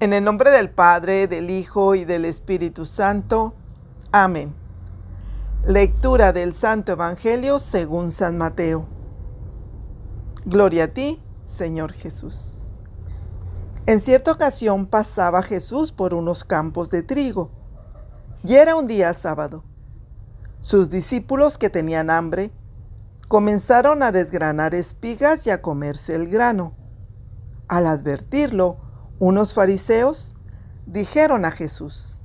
En el nombre del Padre, del Hijo y del Espíritu Santo. Amén. Lectura del Santo Evangelio según San Mateo. Gloria a ti, Señor Jesús. En cierta ocasión pasaba Jesús por unos campos de trigo, y era un día sábado. Sus discípulos que tenían hambre comenzaron a desgranar espigas y a comerse el grano. Al advertirlo, unos fariseos dijeron a Jesús,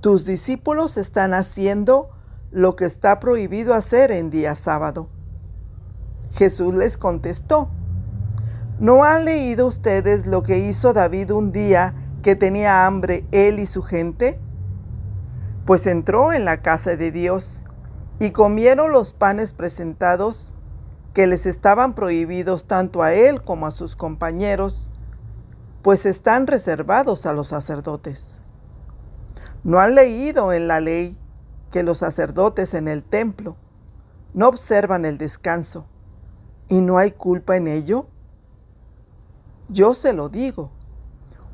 tus discípulos están haciendo lo que está prohibido hacer en día sábado. Jesús les contestó, ¿no han leído ustedes lo que hizo David un día que tenía hambre él y su gente? Pues entró en la casa de Dios y comieron los panes presentados que les estaban prohibidos tanto a él como a sus compañeros pues están reservados a los sacerdotes. ¿No han leído en la ley que los sacerdotes en el templo no observan el descanso y no hay culpa en ello? Yo se lo digo,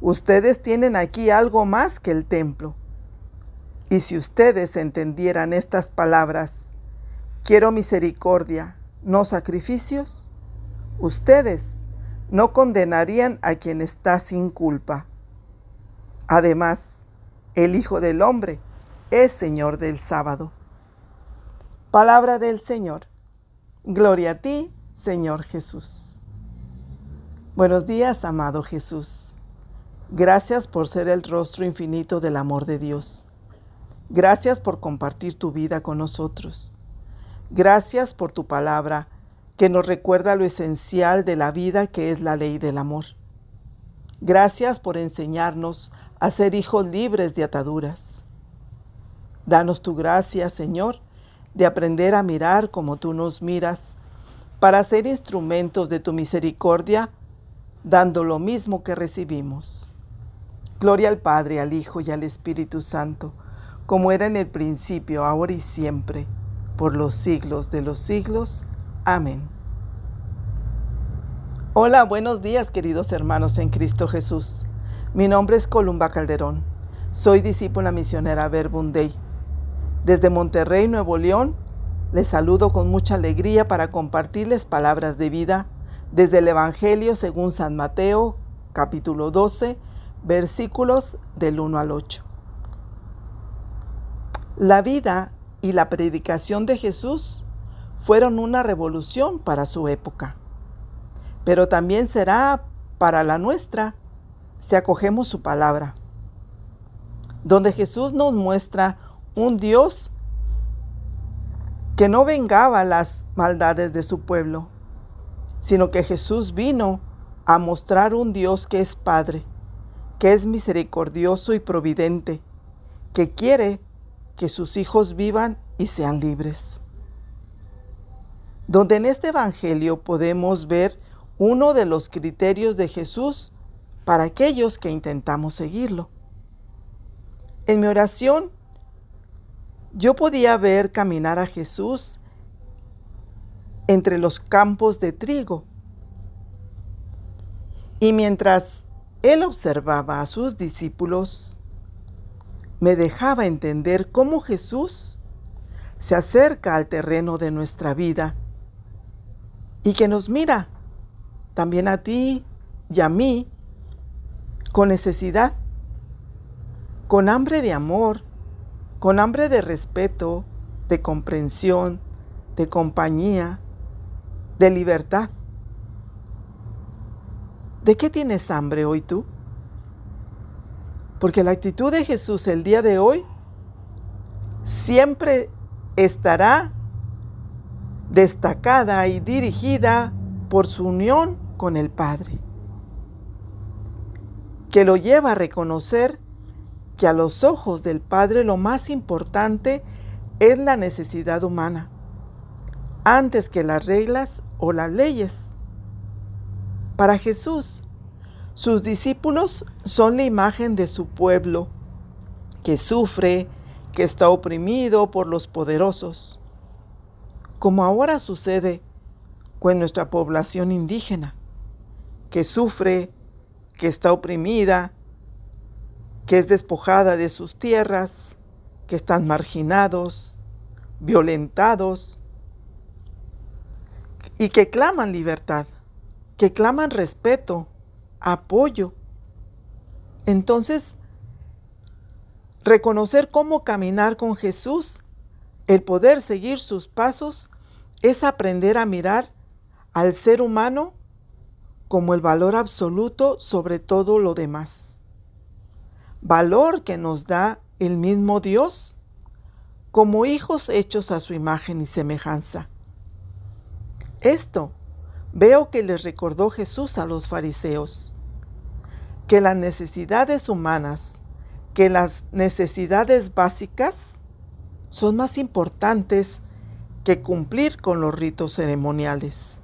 ustedes tienen aquí algo más que el templo. Y si ustedes entendieran estas palabras, quiero misericordia, no sacrificios, ustedes no condenarían a quien está sin culpa. Además, el Hijo del Hombre es Señor del sábado. Palabra del Señor. Gloria a ti, Señor Jesús. Buenos días, amado Jesús. Gracias por ser el rostro infinito del amor de Dios. Gracias por compartir tu vida con nosotros. Gracias por tu palabra que nos recuerda lo esencial de la vida que es la ley del amor. Gracias por enseñarnos a ser hijos libres de ataduras. Danos tu gracia, Señor, de aprender a mirar como tú nos miras, para ser instrumentos de tu misericordia, dando lo mismo que recibimos. Gloria al Padre, al Hijo y al Espíritu Santo, como era en el principio, ahora y siempre, por los siglos de los siglos. Amén. Hola, buenos días queridos hermanos en Cristo Jesús. Mi nombre es Columba Calderón. Soy discípula misionera Verbum. Desde Monterrey, Nuevo León, les saludo con mucha alegría para compartirles palabras de vida desde el Evangelio según San Mateo, capítulo 12, versículos del 1 al 8. La vida y la predicación de Jesús fueron una revolución para su época, pero también será para la nuestra si acogemos su palabra, donde Jesús nos muestra un Dios que no vengaba las maldades de su pueblo, sino que Jesús vino a mostrar un Dios que es Padre, que es misericordioso y providente, que quiere que sus hijos vivan y sean libres donde en este Evangelio podemos ver uno de los criterios de Jesús para aquellos que intentamos seguirlo. En mi oración, yo podía ver caminar a Jesús entre los campos de trigo. Y mientras él observaba a sus discípulos, me dejaba entender cómo Jesús se acerca al terreno de nuestra vida y que nos mira también a ti y a mí con necesidad, con hambre de amor, con hambre de respeto, de comprensión, de compañía, de libertad. ¿De qué tienes hambre hoy tú? Porque la actitud de Jesús el día de hoy siempre estará destacada y dirigida por su unión con el Padre, que lo lleva a reconocer que a los ojos del Padre lo más importante es la necesidad humana, antes que las reglas o las leyes. Para Jesús, sus discípulos son la imagen de su pueblo, que sufre, que está oprimido por los poderosos como ahora sucede con nuestra población indígena, que sufre, que está oprimida, que es despojada de sus tierras, que están marginados, violentados y que claman libertad, que claman respeto, apoyo. Entonces, reconocer cómo caminar con Jesús, el poder seguir sus pasos, es aprender a mirar al ser humano como el valor absoluto sobre todo lo demás. Valor que nos da el mismo Dios como hijos hechos a su imagen y semejanza. Esto veo que les recordó Jesús a los fariseos, que las necesidades humanas, que las necesidades básicas son más importantes que cumplir con los ritos ceremoniales.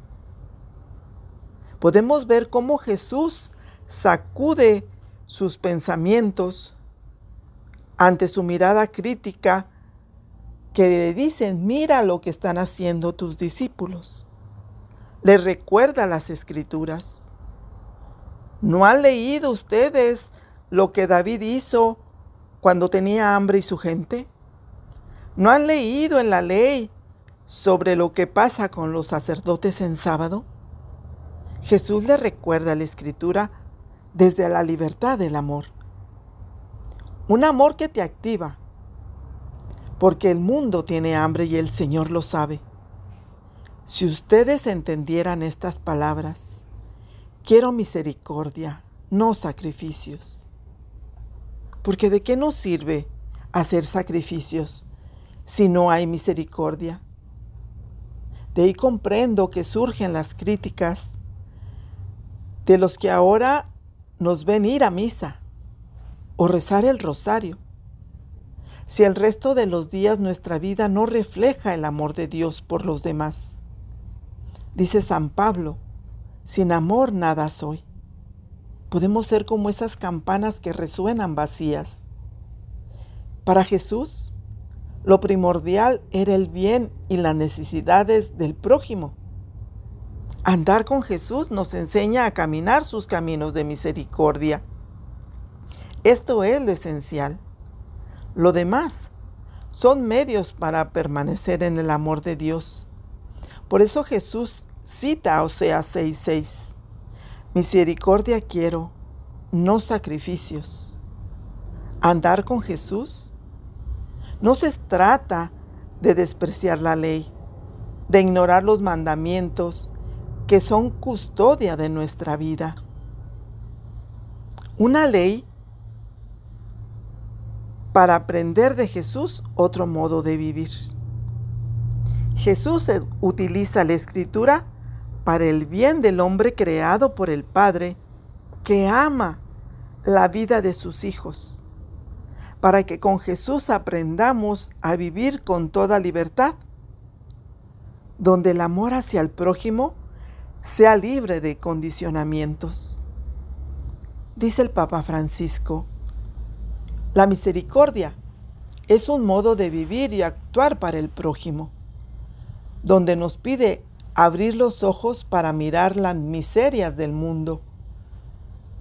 Podemos ver cómo Jesús sacude sus pensamientos ante su mirada crítica que le dicen, mira lo que están haciendo tus discípulos. Le recuerda las escrituras. ¿No han leído ustedes lo que David hizo cuando tenía hambre y su gente? ¿No han leído en la ley sobre lo que pasa con los sacerdotes en sábado? Jesús le recuerda la escritura desde la libertad del amor. Un amor que te activa, porque el mundo tiene hambre y el Señor lo sabe. Si ustedes entendieran estas palabras, quiero misericordia, no sacrificios. Porque ¿de qué nos sirve hacer sacrificios si no hay misericordia? De ahí comprendo que surgen las críticas de los que ahora nos ven ir a misa o rezar el rosario si el resto de los días nuestra vida no refleja el amor de Dios por los demás. Dice San Pablo, sin amor nada soy. Podemos ser como esas campanas que resuenan vacías. Para Jesús, lo primordial era el bien y las necesidades del prójimo. Andar con Jesús nos enseña a caminar sus caminos de misericordia. Esto es lo esencial. Lo demás son medios para permanecer en el amor de Dios. Por eso Jesús cita a Oseas 6:6. Misericordia quiero, no sacrificios. Andar con Jesús no se trata de despreciar la ley, de ignorar los mandamientos que son custodia de nuestra vida. Una ley para aprender de Jesús otro modo de vivir. Jesús utiliza la escritura para el bien del hombre creado por el Padre que ama la vida de sus hijos, para que con Jesús aprendamos a vivir con toda libertad, donde el amor hacia el prójimo sea libre de condicionamientos. Dice el Papa Francisco, la misericordia es un modo de vivir y actuar para el prójimo, donde nos pide abrir los ojos para mirar las miserias del mundo,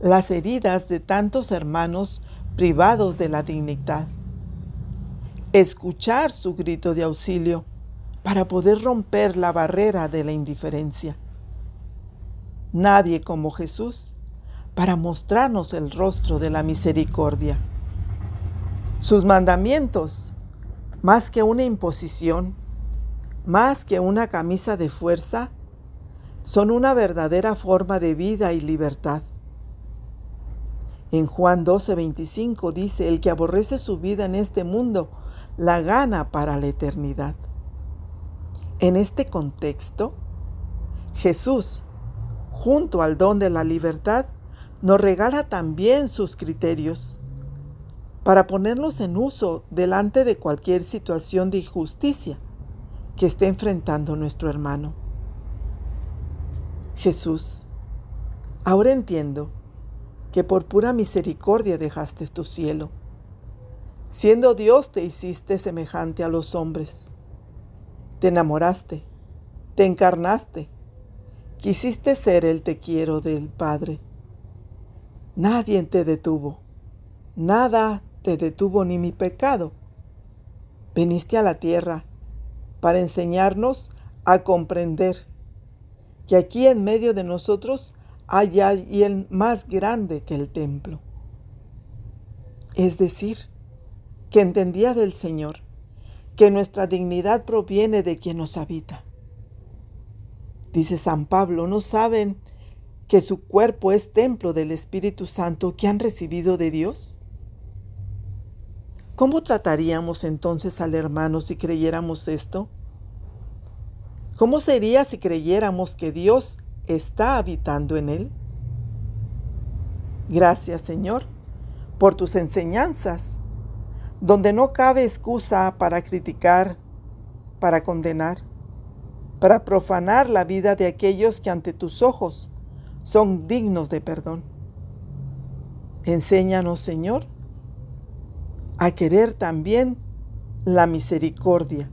las heridas de tantos hermanos privados de la dignidad, escuchar su grito de auxilio para poder romper la barrera de la indiferencia. Nadie como Jesús para mostrarnos el rostro de la misericordia. Sus mandamientos, más que una imposición, más que una camisa de fuerza, son una verdadera forma de vida y libertad. En Juan 12:25 dice, el que aborrece su vida en este mundo, la gana para la eternidad. En este contexto, Jesús, junto al don de la libertad, nos regala también sus criterios para ponerlos en uso delante de cualquier situación de injusticia que esté enfrentando nuestro hermano. Jesús, ahora entiendo que por pura misericordia dejaste tu cielo. Siendo Dios te hiciste semejante a los hombres. Te enamoraste, te encarnaste, quisiste ser el te quiero del Padre. Nadie te detuvo nada te detuvo ni mi pecado. Viniste a la tierra para enseñarnos a comprender que aquí en medio de nosotros hay alguien más grande que el templo. Es decir, que entendía del Señor que nuestra dignidad proviene de quien nos habita. Dice San Pablo, ¿no saben que su cuerpo es templo del Espíritu Santo que han recibido de Dios? ¿Cómo trataríamos entonces al hermano si creyéramos esto? ¿Cómo sería si creyéramos que Dios está habitando en él? Gracias, Señor, por tus enseñanzas, donde no cabe excusa para criticar, para condenar, para profanar la vida de aquellos que ante tus ojos son dignos de perdón. Enséñanos, Señor, a querer también la misericordia,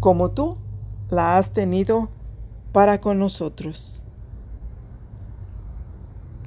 como tú la has tenido para con nosotros.